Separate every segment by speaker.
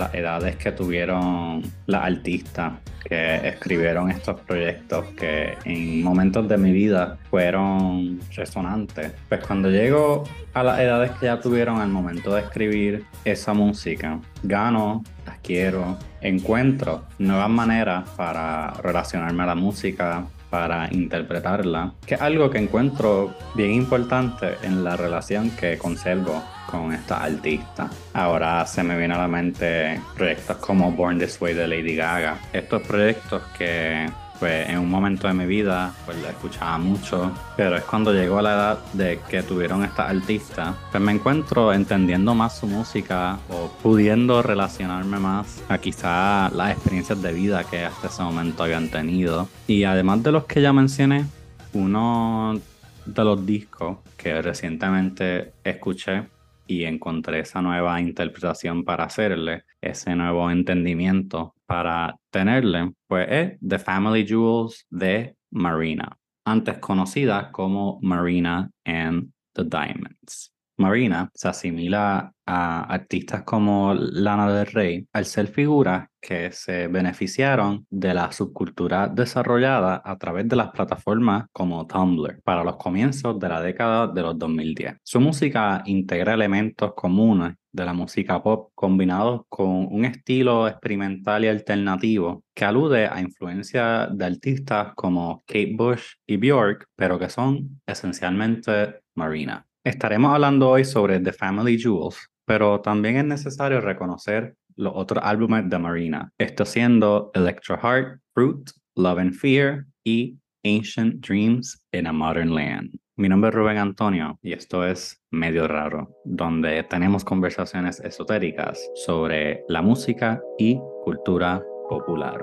Speaker 1: las edades que tuvieron las artistas que escribieron estos proyectos que en momentos de mi vida fueron resonantes. Pues cuando llego a las edades que ya tuvieron al momento de escribir esa música, gano, las quiero, encuentro nuevas maneras para relacionarme a la música, para interpretarla, que es algo que encuentro bien importante en la relación que conservo con esta artista. Ahora se me viene a la mente proyectos como Born This Way de Lady Gaga. Estos proyectos que pues en un momento de mi vida pues la escuchaba mucho, pero es cuando llegó a la edad de que tuvieron esta artista, pues me encuentro entendiendo más su música o pudiendo relacionarme más a quizá las experiencias de vida que hasta ese momento habían tenido. Y además de los que ya mencioné, uno de los discos que recientemente escuché y encontré esa nueva interpretación para hacerle, ese nuevo entendimiento para tenerle, pues es The Family Jewels de Marina, antes conocida como Marina and the Diamonds. Marina se asimila a artistas como Lana del Rey al ser figuras que se beneficiaron de la subcultura desarrollada a través de las plataformas como Tumblr para los comienzos de la década de los 2010. Su música integra elementos comunes de la música pop combinados con un estilo experimental y alternativo que alude a influencias de artistas como Kate Bush y Bjork, pero que son esencialmente Marina. Estaremos hablando hoy sobre The Family Jewels, pero también es necesario reconocer los otros álbumes de Marina, esto siendo Electro Heart, Fruit, Love and Fear y Ancient Dreams in a Modern Land. Mi nombre es Rubén Antonio y esto es Medio Raro, donde tenemos conversaciones esotéricas sobre la música y cultura popular.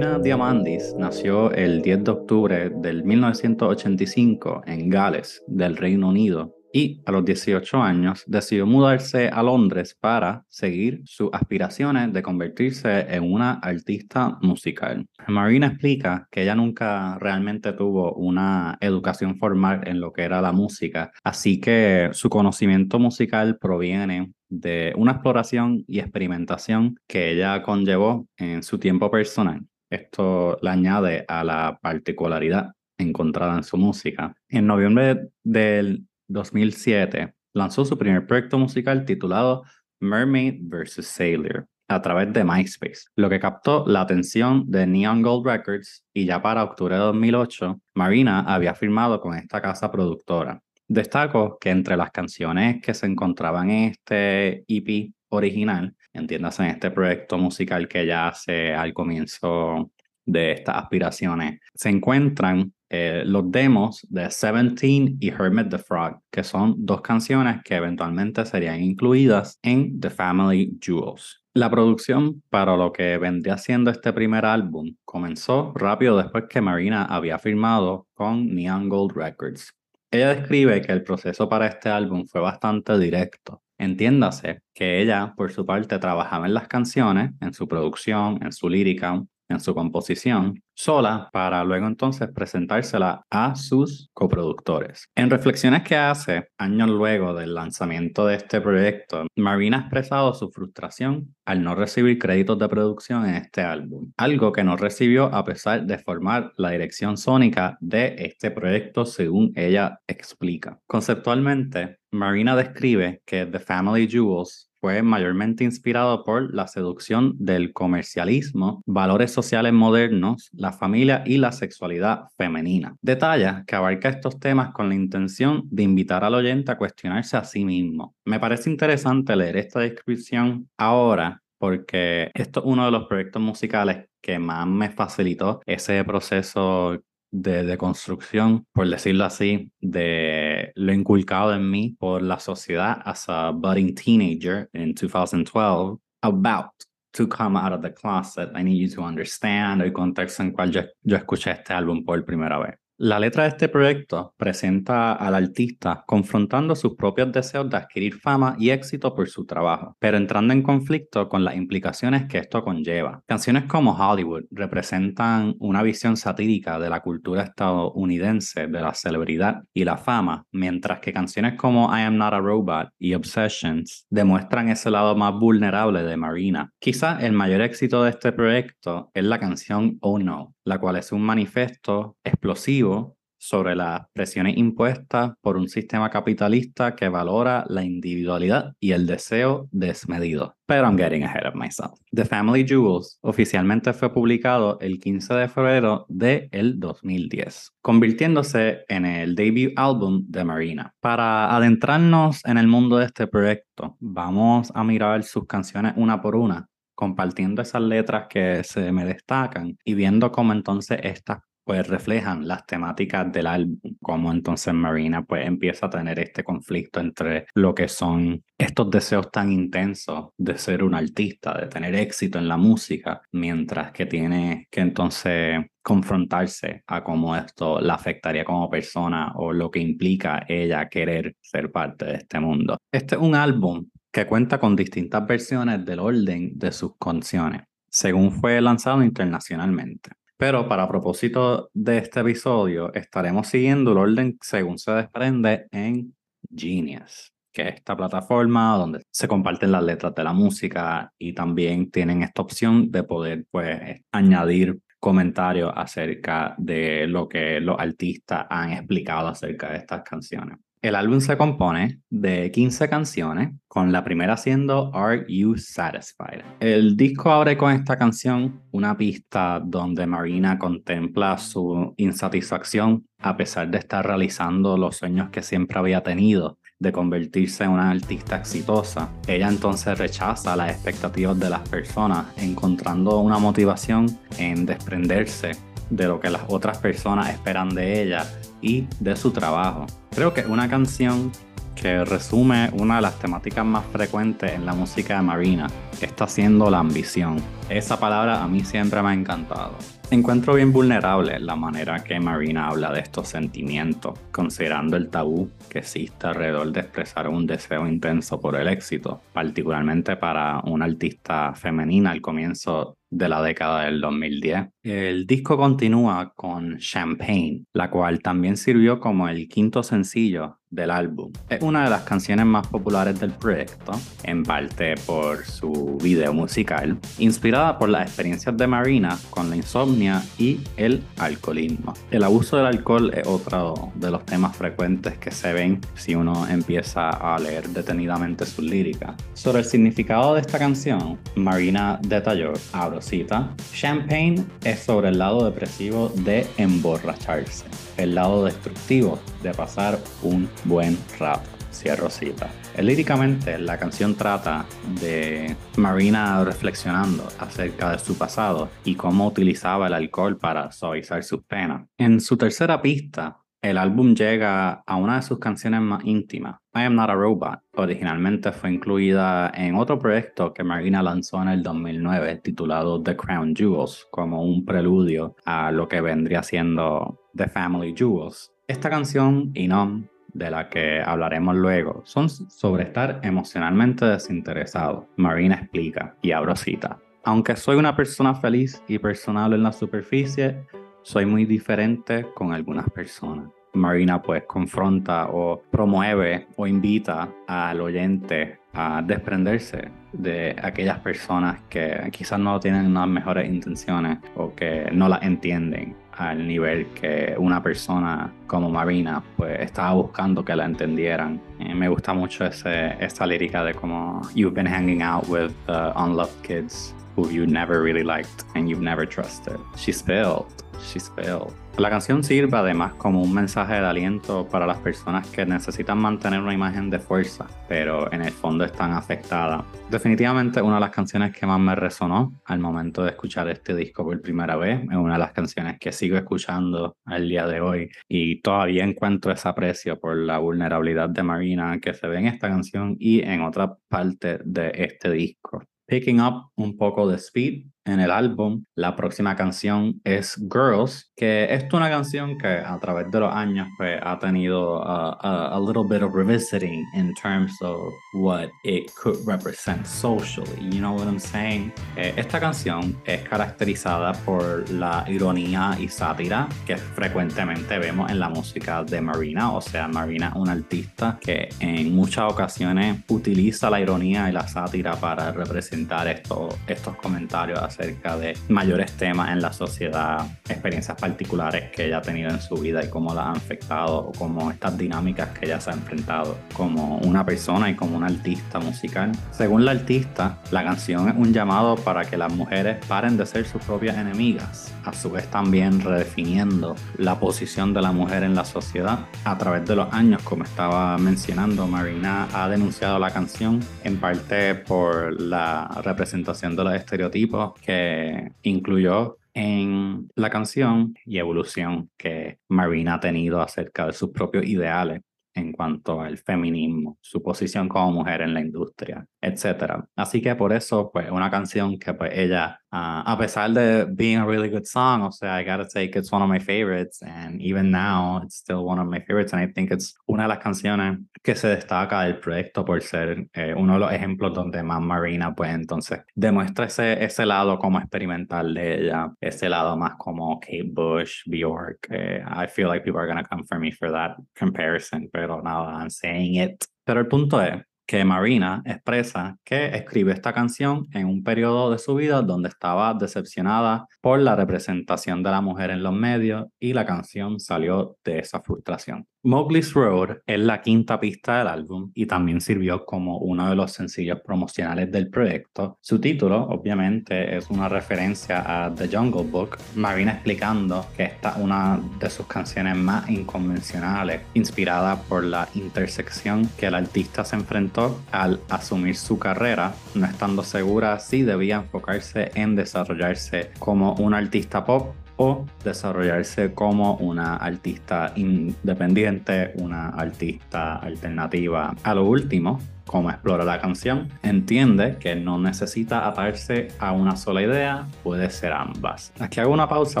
Speaker 1: Marina Diamandis nació el 10 de octubre del 1985 en Gales, del Reino Unido, y a los 18 años decidió mudarse a Londres para seguir sus aspiraciones de convertirse en una artista musical. Marina explica que ella nunca realmente tuvo una educación formal en lo que era la música, así que su conocimiento musical proviene de una exploración y experimentación que ella conllevó en su tiempo personal. Esto le añade a la particularidad encontrada en su música. En noviembre del 2007 lanzó su primer proyecto musical titulado Mermaid vs. Sailor a través de MySpace, lo que captó la atención de Neon Gold Records y ya para octubre de 2008, Marina había firmado con esta casa productora. Destaco que entre las canciones que se encontraban en este EP original entiéndase en este proyecto musical que ella hace al comienzo de estas aspiraciones, se encuentran eh, los demos de Seventeen y Hermit the Frog, que son dos canciones que eventualmente serían incluidas en The Family Jewels. La producción para lo que vendría siendo este primer álbum comenzó rápido después que Marina había firmado con Neon Gold Records. Ella describe que el proceso para este álbum fue bastante directo, Entiéndase que ella, por su parte, trabajaba en las canciones, en su producción, en su lírica, en su composición, sola para luego entonces presentársela a sus coproductores. En reflexiones que hace años luego del lanzamiento de este proyecto, Marina ha expresado su frustración al no recibir créditos de producción en este álbum, algo que no recibió a pesar de formar la dirección sónica de este proyecto según ella explica. Conceptualmente, Marina describe que The Family Jewels fue mayormente inspirado por la seducción del comercialismo, valores sociales modernos, la familia y la sexualidad femenina. Detalla que abarca estos temas con la intención de invitar al oyente a cuestionarse a sí mismo. Me parece interesante leer esta descripción ahora porque esto es uno de los proyectos musicales que más me facilitó ese proceso de, construcción, por decirlo así, de lo inculcado en mí por la sociedad as a budding teenager in 2012 about to come out of the closet. I need you to understand el contexto en cual yo, yo escuché este álbum por primera vez. La letra de este proyecto presenta al artista confrontando sus propios deseos de adquirir fama y éxito por su trabajo, pero entrando en conflicto con las implicaciones que esto conlleva. Canciones como Hollywood representan una visión satírica de la cultura estadounidense de la celebridad y la fama, mientras que canciones como I Am Not a Robot y Obsessions demuestran ese lado más vulnerable de Marina. Quizá el mayor éxito de este proyecto es la canción Oh No, la cual es un manifiesto explosivo sobre las presiones impuestas por un sistema capitalista que valora la individualidad y el deseo desmedido. Pero I'm getting ahead of myself. The Family Jewels oficialmente fue publicado el 15 de febrero de el 2010, convirtiéndose en el debut álbum de Marina. Para adentrarnos en el mundo de este proyecto, vamos a mirar sus canciones una por una compartiendo esas letras que se me destacan y viendo cómo entonces estas pues reflejan las temáticas del álbum, como entonces Marina pues empieza a tener este conflicto entre lo que son estos deseos tan intensos de ser un artista, de tener éxito en la música, mientras que tiene que entonces confrontarse a cómo esto la afectaría como persona o lo que implica ella querer ser parte de este mundo. Este es un álbum que cuenta con distintas versiones del orden de sus canciones, según fue lanzado internacionalmente. Pero para propósito de este episodio, estaremos siguiendo el orden según se desprende en Genius, que es esta plataforma donde se comparten las letras de la música y también tienen esta opción de poder pues, añadir comentarios acerca de lo que los artistas han explicado acerca de estas canciones. El álbum se compone de 15 canciones, con la primera siendo Are You Satisfied? El disco abre con esta canción, una pista donde Marina contempla su insatisfacción a pesar de estar realizando los sueños que siempre había tenido de convertirse en una artista exitosa. Ella entonces rechaza las expectativas de las personas, encontrando una motivación en desprenderse de lo que las otras personas esperan de ella y de su trabajo. Creo que es una canción que resume una de las temáticas más frecuentes en la música de Marina, que está siendo la ambición. Esa palabra a mí siempre me ha encantado. Encuentro bien vulnerable la manera que Marina habla de estos sentimientos, considerando el tabú que existe alrededor de expresar un deseo intenso por el éxito, particularmente para una artista femenina al comienzo de la década del 2010. El disco continúa con Champagne, la cual también sirvió como el quinto sencillo del álbum. Es una de las canciones más populares del proyecto, en parte por su video musical, inspirada por las experiencias de Marina con la insomnia y el alcoholismo. El abuso del alcohol es otro de los temas frecuentes que se ven si uno empieza a leer detenidamente sus líricas. Sobre el significado de esta canción, Marina detalló, abro cita, Champagne es sobre el lado depresivo de emborracharse, el lado destructivo de pasar un buen rato. Cierro cita. Líricamente, la canción trata de Marina reflexionando acerca de su pasado y cómo utilizaba el alcohol para suavizar sus penas. En su tercera pista, el álbum llega a una de sus canciones más íntimas, I Am Not a Robot. Originalmente fue incluida en otro proyecto que Marina lanzó en el 2009 titulado The Crown Jewels, como un preludio a lo que vendría siendo The Family Jewels. Esta canción y no de la que hablaremos luego, son sobre estar emocionalmente desinteresado. Marina explica, y abro cita. Aunque soy una persona feliz y personal en la superficie, soy muy diferente con algunas personas. Marina pues confronta o promueve o invita al oyente a desprenderse de aquellas personas que quizás no tienen las mejores intenciones o que no las entienden al nivel que una persona como Marina pues estaba buscando que la entendieran. Eh, me gusta mucho ese, esa lírica de como you've been hanging out with unloved kids who you never really liked and you've never trusted. She spilled, she spilled. La canción sirve además como un mensaje de aliento para las personas que necesitan mantener una imagen de fuerza, pero en el fondo están afectadas. Definitivamente una de las canciones que más me resonó al momento de escuchar este disco por primera vez, es una de las canciones que sigo escuchando al día de hoy y todavía encuentro ese aprecio por la vulnerabilidad de Marina que se ve en esta canción y en otra parte de este disco. Picking up un poco de speed en el álbum. La próxima canción es Girls, que es una canción que a través de los años pues, ha tenido a, a, a, little bit of revisiting in terms of what it could represent socially. You know what I'm saying? Eh, esta canción es caracterizada por la ironía y sátira que frecuentemente vemos en la música de Marina. O sea, Marina, una artista que en muchas ocasiones utiliza la ironía y la sátira para representar estos, estos comentarios acerca de mayores temas en la sociedad, experiencias particulares que ella ha tenido en su vida y cómo las han afectado, o como estas dinámicas que ella se ha enfrentado como una persona y como una artista musical. Según la artista, la canción es un llamado para que las mujeres paren de ser sus propias enemigas, a su vez también redefiniendo la posición de la mujer en la sociedad. A través de los años, como estaba mencionando, Marina ha denunciado la canción en parte por la representación de los estereotipos que incluyó en la canción y evolución que Marina ha tenido acerca de sus propios ideales en cuanto al feminismo, su posición como mujer en la industria, etc. Así que por eso, pues, una canción que pues ella Uh, a pesar de being a really good song, o sea, I gotta take it's one of my favorites, and even now it's still one of my favorites, and I think it's una de las canciones que se destaca del proyecto por ser eh, uno de los ejemplos donde más Marina, pues entonces demuestra ese, lado como experimental de ella, ese lado más como Kate Bush, Bjork. Eh, I feel like people are gonna come for me for that comparison, pero nada, I'm saying it. Pero el punto es que Marina expresa que escribe esta canción en un periodo de su vida donde estaba decepcionada por la representación de la mujer en los medios y la canción salió de esa frustración. Mowgli's Road es la quinta pista del álbum y también sirvió como uno de los sencillos promocionales del proyecto. Su título, obviamente, es una referencia a The Jungle Book, Marina explicando que esta es una de sus canciones más inconvencionales, inspirada por la intersección que el artista se enfrentó al asumir su carrera, no estando segura si debía enfocarse en desarrollarse como un artista pop o desarrollarse como una artista independiente, una artista alternativa. A lo último, como explora la canción, entiende que no necesita atarse a una sola idea, puede ser ambas. Aquí hago una pausa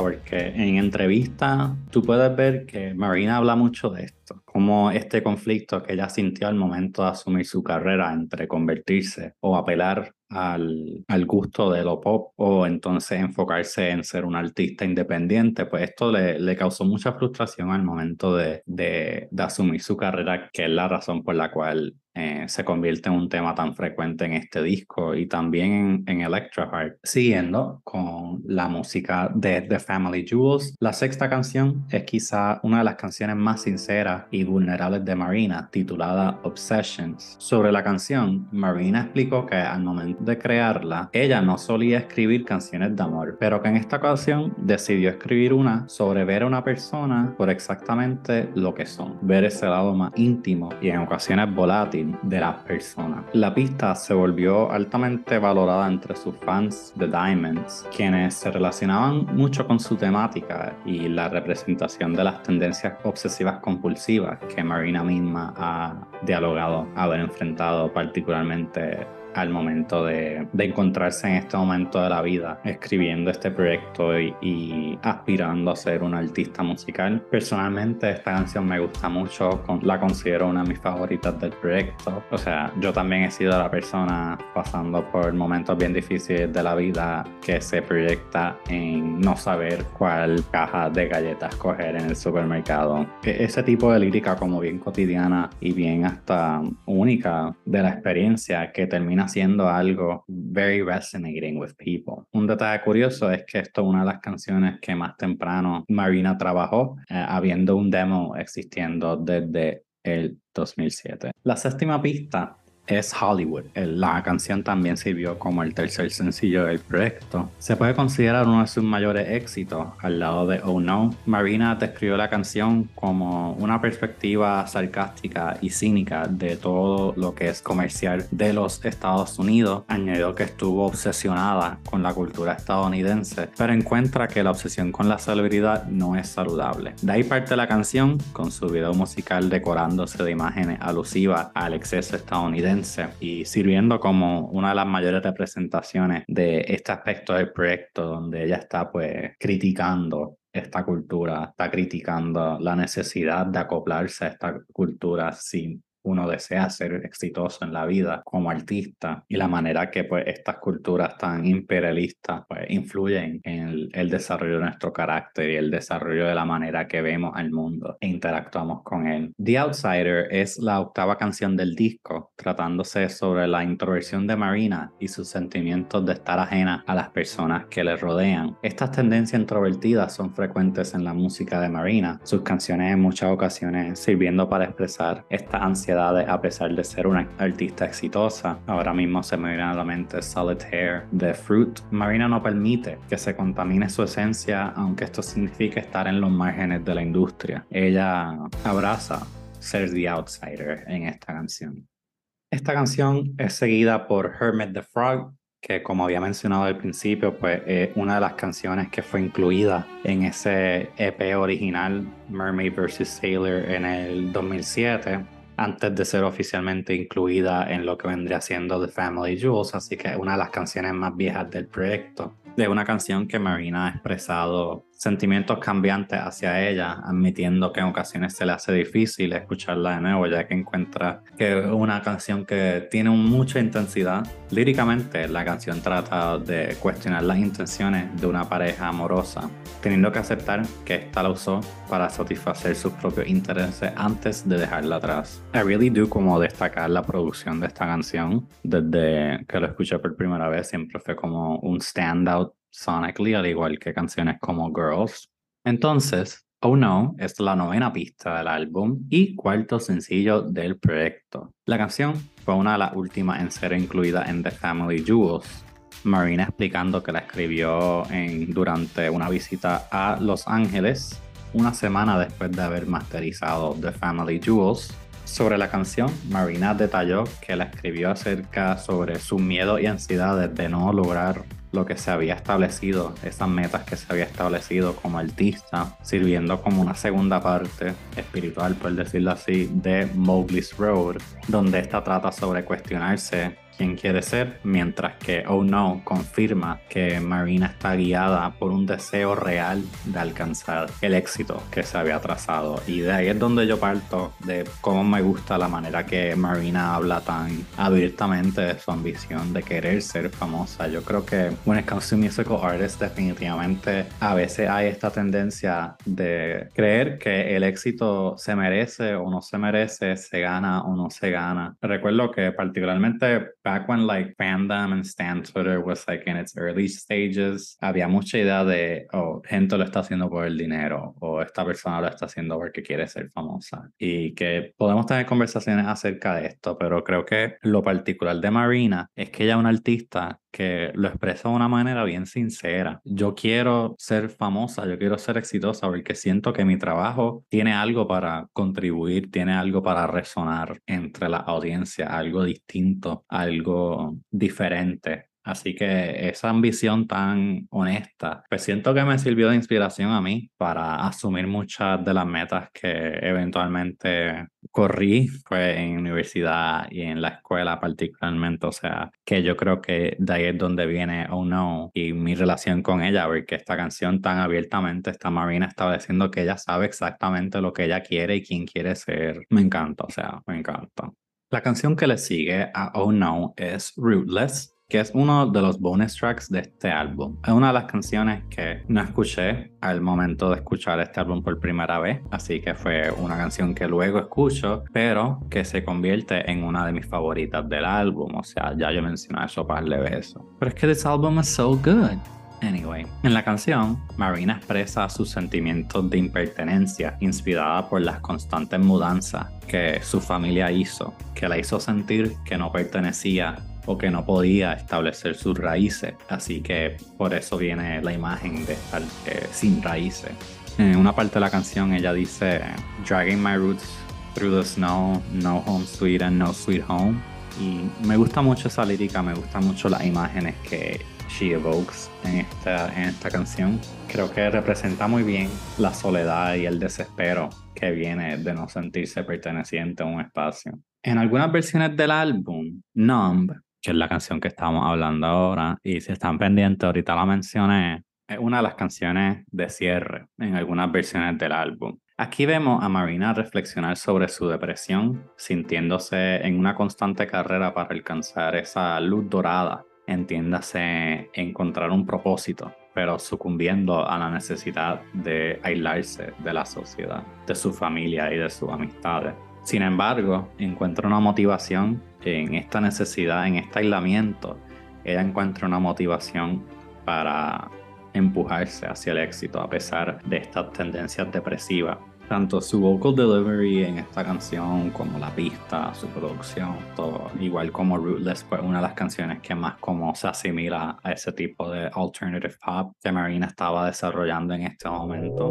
Speaker 1: porque en entrevista tú puedes ver que Marina habla mucho de esto, como este conflicto que ella sintió al momento de asumir su carrera entre convertirse o apelar al, al, gusto de lo pop o entonces enfocarse en ser un artista independiente, pues esto le, le causó mucha frustración al momento de, de, de, asumir su carrera, que es la razón por la cual eh, se convierte en un tema tan frecuente en este disco y también en, en Electra Heart. Siguiendo con la música de The Family Jewels, la sexta canción es quizá una de las canciones más sinceras y vulnerables de Marina, titulada Obsessions. Sobre la canción, Marina explicó que al momento de crearla, ella no solía escribir canciones de amor, pero que en esta ocasión decidió escribir una sobre ver a una persona por exactamente lo que son, ver ese lado más íntimo y en ocasiones volátil de las personas. La pista se volvió altamente valorada entre sus fans de Diamonds, quienes se relacionaban mucho con su temática y la representación de las tendencias obsesivas compulsivas que Marina misma ha dialogado, haber enfrentado particularmente al momento de, encontrarse en este momento de la vida escribiendo este proyecto y, aspirando a ser un artista musical. Personalmente esta canción me gusta mucho, la considero una de mis favoritas del proyecto. O sea, yo también he sido la persona pasando por momentos bien difíciles de la vida que se proyecta en no saber cuál caja de galletas coger en el supermercado. E, ese tipo de lírica como bien cotidiana y bien hasta única de la experiencia que termina haciendo algo very resonating with people. Un detalle curioso es que esto es una de las canciones que más temprano Marina trabajó, eh, habiendo un demo existiendo desde el 2007. La séptima pista es Hollywood. La canción también sirvió como el tercer sencillo del proyecto. Se puede considerar uno de sus mayores éxitos al lado de Oh No. Marina describió la canción como una perspectiva sarcástica y cínica de todo lo que es comercial de los Estados Unidos. Añadió que estuvo obsesionada con la cultura estadounidense, pero encuentra que la obsesión con la celebridad no es saludable. De ahí parte la canción, con su video musical decorándose de imágenes alusivas al exceso estadounidense y sirviendo como una de las mayores representaciones de este aspecto del proyecto donde ella está pues criticando esta cultura, está criticando la necesidad de acoplarse a esta cultura sin uno desea ser exitoso en la vida como artista y la manera que pues estas culturas tan imperialistas pues influyen en el, desarrollo de nuestro carácter y el desarrollo de la manera que vemos al mundo e interactuamos con él. The Outsider es la octava canción del disco, tratándose sobre la introversión de Marina y sus sentimientos de estar ajena a las personas que le rodean. Estas tendencias introvertidas son frecuentes en la música de Marina, sus canciones en muchas ocasiones sirviendo para expresar esta ansiedad a pesar de ser una artista exitosa. Ahora mismo se me viene a la mente Solitaire de Fruit. Marina no permite que se contamine su esencia, aunque esto signifique estar en los márgenes de la industria. Ella abraza ser the outsider en esta canción. Esta canción es seguida por Hermit the Frog, que como había mencionado al principio, pues es una de las canciones que fue incluida en ese EP original Mermaid vs. Sailor en el 2007 antes de ser oficialmente incluida en lo que vendría siendo The Family Jewels, así que es una de las canciones más viejas del proyecto. De una canción que Marina ha expresado sentimientos cambiantes hacia ella, admitiendo que en ocasiones se le hace difícil escucharla de nuevo, ya que encuentra que es una canción que tiene mucha intensidad. Líricamente, la canción trata de cuestionar las intenciones de una pareja amorosa, teniendo que aceptar que ésta la usó para satisfacer sus propios intereses antes de dejarla atrás. I really do como destacar la producción de esta canción. Desde que lo escuché por primera vez, siempre fue como un standout sonically, al igual que canciones como Girls. Entonces, Oh No es la novena pista del álbum y cuarto sencillo del proyecto. La canción fue una de las últimas en ser incluida en The Family Jewels. Marina explicando que la escribió en, durante una visita a Los Ángeles, una semana después de haber masterizado The Family Jewels. Sobre la canción, Marina detalló que la escribió acerca sobre su miedo y ansiedades de no lograr lo que se había establecido, esas metas que se había establecido como artista, sirviendo como una segunda parte espiritual, por decirlo así, de Mowgli's Road, donde esta trata sobre cuestionarse quiere ser, mientras que Oh No confirma que Marina está guiada por un deseo real de alcanzar el éxito que se había trazado. Y de ahí es donde yo parto de cómo me gusta la manera que Marina habla tan abiertamente de su ambición de querer ser famosa. Yo creo que when it comes to musical artists, definitivamente a veces hay esta tendencia de creer que el éxito se merece o no se merece, se gana o no se gana. Recuerdo que particularmente back when like fandom and Stan Twitter was like in its early stages, había mucha idea de, oh, gente lo está haciendo por el dinero o esta persona lo está haciendo porque quiere ser famosa. Y que podemos tener conversaciones acerca de esto, pero creo que lo particular de Marina es que ella es una artista que lo expresa de una manera bien sincera. Yo quiero ser famosa, yo quiero ser exitosa porque siento que mi trabajo tiene algo para contribuir, tiene algo para resonar entre la audiencia, algo distinto, algo diferente. Así que esa ambición tan honesta, pues siento que me sirvió de inspiración a mí para asumir muchas de las metas que eventualmente corrí fue en universidad y en la escuela particularmente, o sea, que yo creo que de ahí es donde viene Oh No y mi relación con ella, porque esta canción tan abiertamente está Marina estableciendo que ella sabe exactamente lo que ella quiere y quién quiere ser. Me encanta, o sea, me encanta. La canción que le sigue a Oh No es Rootless que es uno de los bonus tracks de este álbum. Es una de las canciones que no escuché al momento de escuchar este álbum por primera vez, así que fue una canción que luego escucho, pero que se convierte en una de mis favoritas del álbum, o sea, ya yo mencioné eso para de veces. Pero es que this album is so good. Anyway, en la canción, Marina expresa sus sentimientos de impertenencia inspirada por las constantes mudanzas que su familia hizo, que la hizo sentir que no pertenecía o que no podía establecer sus raíces. Así que por eso viene la imagen de estar eh, sin raíces. En una parte de la canción ella dice, Dragging my roots through the snow, no home sweet and no sweet home. Y me gusta mucho esa lírica, me gustan mucho las imágenes que she evokes en esta, en esta canción. Creo que representa muy bien la soledad y el desespero que viene de no sentirse perteneciente a un espacio. En algunas versiones del álbum, Numb, que es la canción que estamos hablando ahora, y si están pendientes, ahorita la mencioné, es una de las canciones de cierre en algunas versiones del álbum. Aquí vemos a Marina reflexionar sobre su depresión, sintiéndose en una constante carrera para alcanzar esa luz dorada, entiéndase encontrar un propósito, pero sucumbiendo a la necesidad de aislarse de la sociedad, de su familia y de sus amistades. Sin embargo, encuentra una motivación en esta necesidad, en este aislamiento. Ella encuentra una motivación para empujarse hacia el éxito a pesar de estas tendencias depresivas. Tanto su vocal delivery en esta canción como la pista, su producción, todo igual como Rootless fue una de las canciones que más como se asimila a ese tipo de alternative pop que Marina estaba desarrollando en este momento.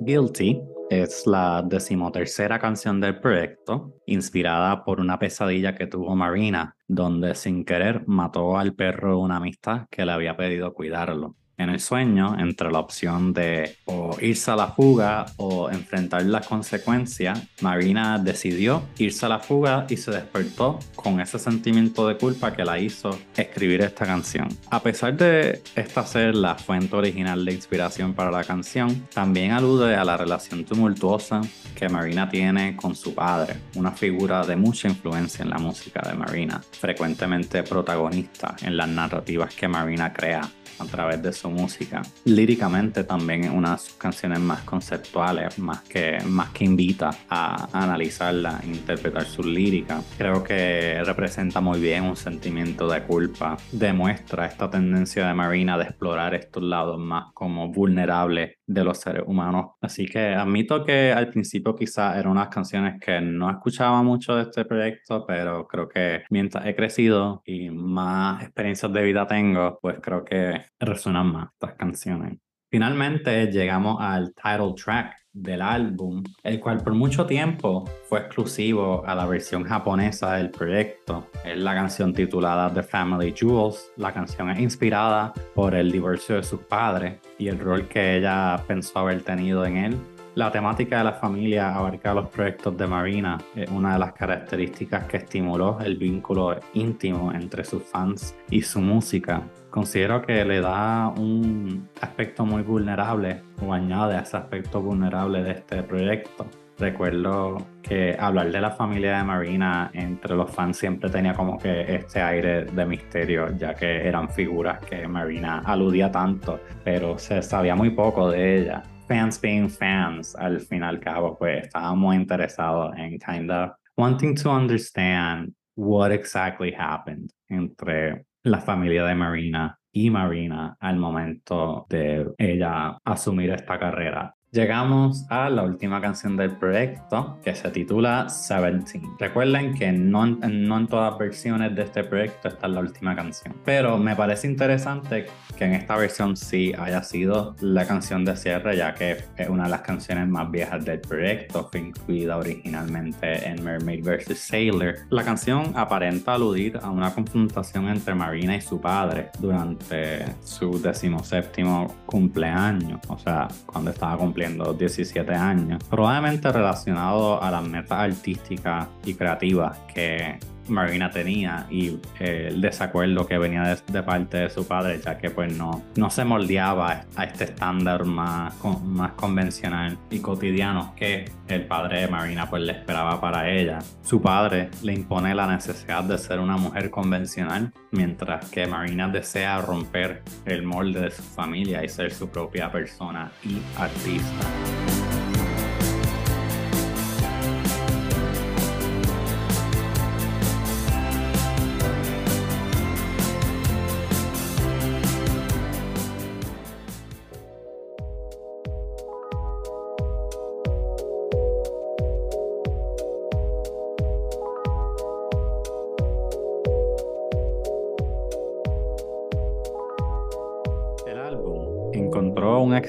Speaker 1: Guilty es la decimotercera canción del proyecto, inspirada por una pesadilla que tuvo Marina, donde sin querer mató al perro una amistad que le había pedido cuidarlo en el sueño entre la opción de irse a la fuga o enfrentar las consecuencias, Marina decidió irse a la fuga y se despertó con ese sentimiento de culpa que la hizo escribir esta canción. A pesar de esta ser la fuente original de inspiración para la canción, también alude a la relación tumultuosa que Marina tiene con su padre, una figura de mucha influencia en la música de Marina, frecuentemente protagonista en las narrativas que Marina crea a través de su música. Líricamente también es una de sus canciones más conceptuales, más que, más que invita a, analizarla, a interpretar su lírica. Creo que representa muy bien un sentimiento de culpa, demuestra esta tendencia de Marina de explorar estos lados más como vulnerables de los seres humanos. Así que admito que al principio quizá eran unas canciones que no escuchaba mucho de este proyecto, pero creo que mientras he crecido y más experiencias de vida tengo, pues creo que resuenan más estas canciones. Finalmente llegamos al title track del álbum, el cual por mucho tiempo fue exclusivo a la versión japonesa del proyecto. Es la canción titulada The Family Jewels. La canción es inspirada por el divorcio de sus padres y el rol que ella pensó haber tenido en él. La temática de la familia abarca los proyectos de Marina, es una de las características que estimuló el vínculo íntimo entre sus fans y su música considero que le da un aspecto muy vulnerable o añade a ese aspecto vulnerable de este proyecto. Recuerdo que hablar de la familia de Marina entre los fans siempre tenía como que este aire de misterio, ya que eran figuras que Marina aludía tanto, pero se sabía muy poco de ella. Fans being fans, al fin y al cabo, pues estábamos interesados en kind of wanting to understand what exactly happened entre la familia de Marina y Marina al momento de ella asumir esta carrera. Llegamos a la última canción del proyecto que se titula Seventeen. Recuerden que no, no en todas versiones de este proyecto está la última canción, pero me parece interesante que en esta versión sí haya sido la canción de cierre, ya que es una de las canciones más viejas del proyecto, fue incluida originalmente en Mermaid vs. Sailor. La canción aparenta aludir a una confrontación entre Marina y su padre durante su decimoséptimo cumpleaños, o sea, cuando estaba cumpliendo 17 años, probablemente relacionado a las metas artísticas y creativas que Marina tenía y eh, el desacuerdo que venía de, parte de su padre, ya que pues no, no se moldeaba a este estándar más, más convencional y cotidiano que el padre de Marina pues le esperaba para ella. Su padre le impone la necesidad de ser una mujer convencional, mientras que Marina desea romper el molde de su familia y ser su propia persona y artista.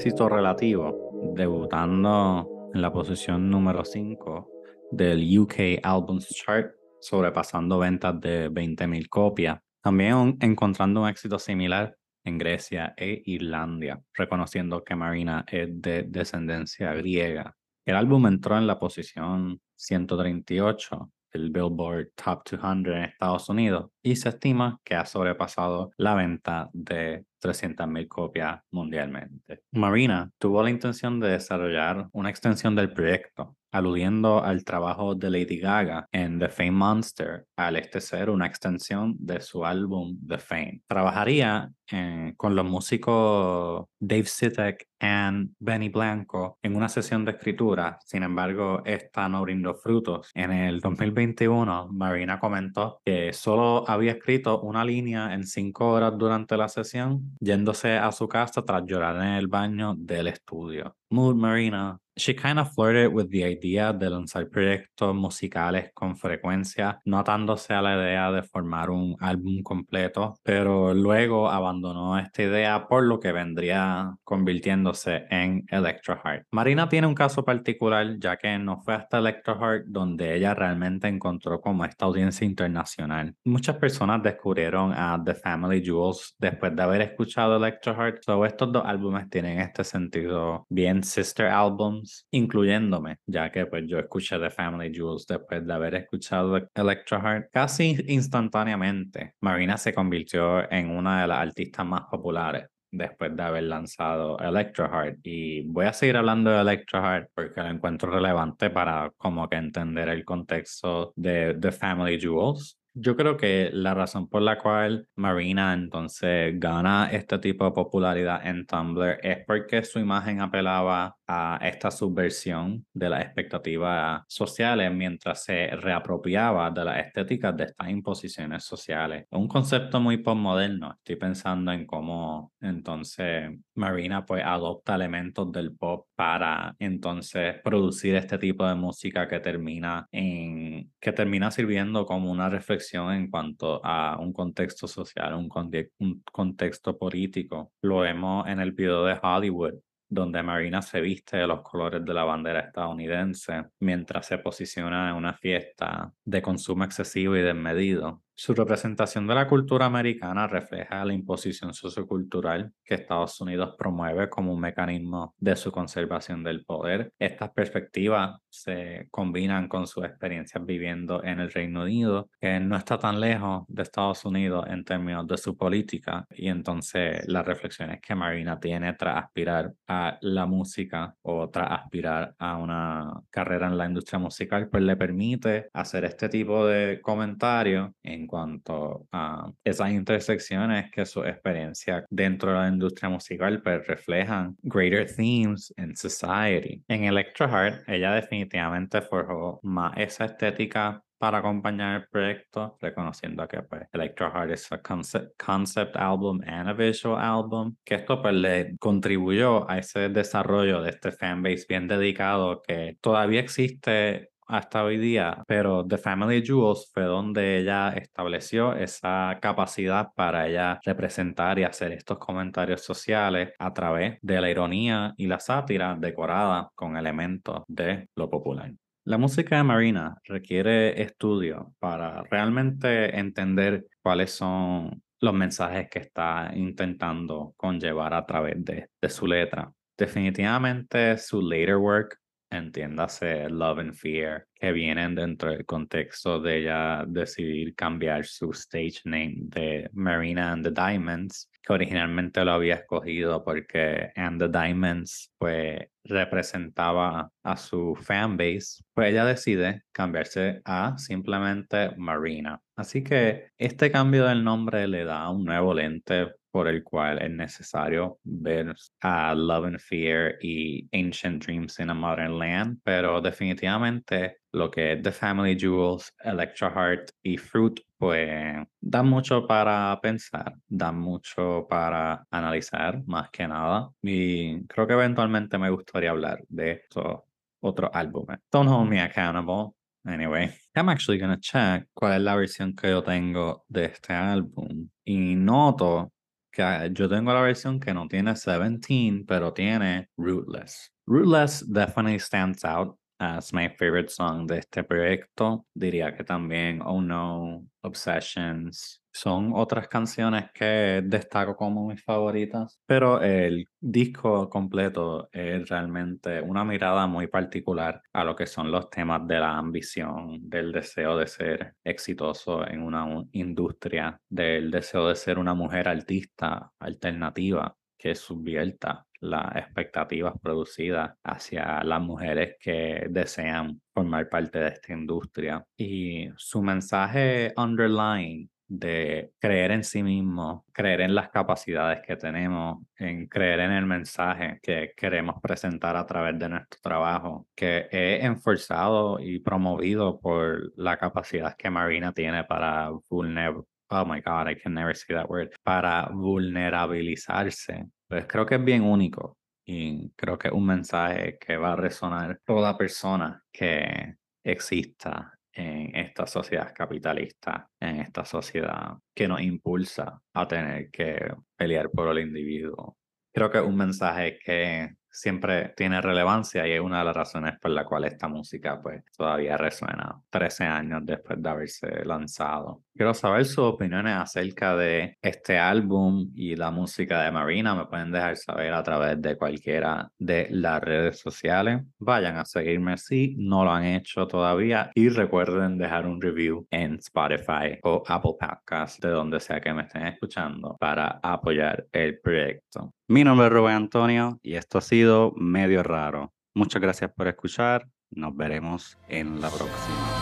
Speaker 1: Éxito relativo, debutando en la posición número 5 del UK Albums Chart, sobrepasando ventas de 20.000 copias. También encontrando un éxito similar en Grecia e Irlanda, reconociendo que Marina es de descendencia griega. El álbum entró en la posición 138 del Billboard Top 200 en Estados Unidos y se estima que ha sobrepasado la venta de 300.000 copias mundialmente. Marina tuvo la intención de desarrollar una extensión del proyecto, aludiendo al trabajo de Lady Gaga en The Fame Monster, al este ser una extensión de su álbum The Fame. Trabajaría eh, con los músicos Dave Sitek y Benny Blanco en una sesión de escritura, sin embargo, esta no brindó frutos. En el 2021, Marina comentó que solo había escrito una línea en cinco horas durante la sesión, yéndose a su casa tras llorar en el baño del estudio. Mood Marina She kind of flirted with the idea de lanzar proyectos musicales con frecuencia, no atándose a la idea de formar un álbum completo, pero luego abandonó esta idea por lo que vendría convirtiéndose en Electro Heart. Marina tiene un caso particular ya que no fue hasta Electro Heart donde ella realmente encontró como esta audiencia internacional. Muchas personas descubrieron a The Family Jewels después de haber escuchado Electro Heart, so estos dos álbumes tienen este sentido bien sister album incluyéndome, ya que pues yo escuché The Family Jewels después de haber escuchado Electro Heart. Casi instantáneamente, Marina se convirtió en una de las artistas más populares después de haber lanzado Electro Heart. Y voy a seguir hablando de Electro Heart porque lo encuentro relevante para como entender el contexto de The Family Jewels. Yo creo que la razón por la cual Marina entonces gana este tipo de popularidad en Tumblr es porque su imagen apelaba a esta subversión de las expectativas sociales mientras se reapropiaba de las estéticas de estas imposiciones sociales. Un concepto muy postmoderno. Estoy pensando en cómo entonces Marina pues adopta elementos del pop para entonces producir este tipo de música que termina en que termina sirviendo como una reflexión en cuanto a un contexto social, un, un contexto político. Lo vemos en el video de Hollywood donde Marina se viste de los colores de la bandera estadounidense mientras se posiciona en una fiesta de consumo excesivo y desmedido. Su representación de la cultura americana refleja la imposición sociocultural que Estados Unidos promueve como un mecanismo de su conservación del poder. Estas perspectivas se combinan con sus experiencias viviendo en el Reino Unido, que no está tan lejos de Estados Unidos en términos de su política, y entonces las reflexiones que Marina tiene tras aspirar a la música o tras aspirar a una carrera en la industria musical, pues le permite hacer este tipo de comentarios en cuanto a esas intersecciones que su experiencia dentro de la industria musical pues reflejan greater themes in society. En Electro Heart, ella definitivamente forjó más esa estética para acompañar el proyecto, reconociendo que pues, Electro Heart es un concept, concept, album and a visual album, que esto pues le contribuyó a ese desarrollo de este fanbase bien dedicado que todavía existe hasta hoy día, pero The Family Jewels fue donde ella estableció esa capacidad para ella representar y hacer estos comentarios sociales a través de la ironía y la sátira decorada con elementos de lo popular. La música de Marina requiere estudio para realmente entender cuáles son los mensajes que está intentando conllevar a través de, de su letra. Definitivamente su later work entiéndase Love and Fear, que vienen dentro del contexto de ella decidir cambiar su stage name de Marina and the Diamonds, que originalmente lo había escogido porque And the Diamonds pues representaba a su fanbase, pues ella decide cambiarse a simplemente Marina. Así que este cambio del nombre le da un nuevo lente por el cual es necesario ver a Love and Fear y Ancient Dreams in a Modern Land, pero definitivamente lo que es The Family Jewels, Electra Heart y Fruit, pues da mucho para pensar, da mucho para analizar más que nada y creo que eventualmente me gustaría hablar de estos otros álbumes. Don't hold me accountable. Anyway, I'm actually gonna check cuál es la versión que yo tengo de este álbum y noto que yo tengo la versión que no tiene 17, pero tiene Rootless. Rootless definitely stands out as my favorite song de este proyecto. Diría que también Oh No, Obsessions Son otras canciones que destaco como mis favoritas, pero el disco completo es realmente una mirada muy particular a lo que son los temas de la ambición, del deseo de ser exitoso en una industria, del deseo de ser una mujer artista alternativa que subvierta las expectativas producidas hacia las mujeres que desean formar parte de esta industria. Y su mensaje underline de creer en sí mismo, creer en las capacidades que tenemos, en creer en el mensaje que queremos presentar a través de nuestro trabajo, que es enforzado y promovido por la capacidad que Marina tiene para vulner oh my god, I can never say that word, para vulnerabilizarse, pues creo que es bien único y creo que es un mensaje que va a resonar toda persona que exista en esta sociedad capitalista, en esta sociedad que nos impulsa a tener que pelear por el individuo. Creo que un mensaje que siempre tiene relevancia y es una de las razones por la cual esta música pues todavía resuena 13 años después de haberse lanzado. Quiero saber sus opiniones acerca de este álbum y la música de Marina. Me pueden dejar saber a través de cualquiera de las redes sociales. Vayan a seguirme si no lo han hecho todavía y recuerden dejar un review en Spotify o Apple Podcasts de donde sea que me estén escuchando para apoyar el proyecto. Mi nombre es Rubén Antonio y esto ha sido medio raro. Muchas gracias por escuchar. Nos veremos en la próxima.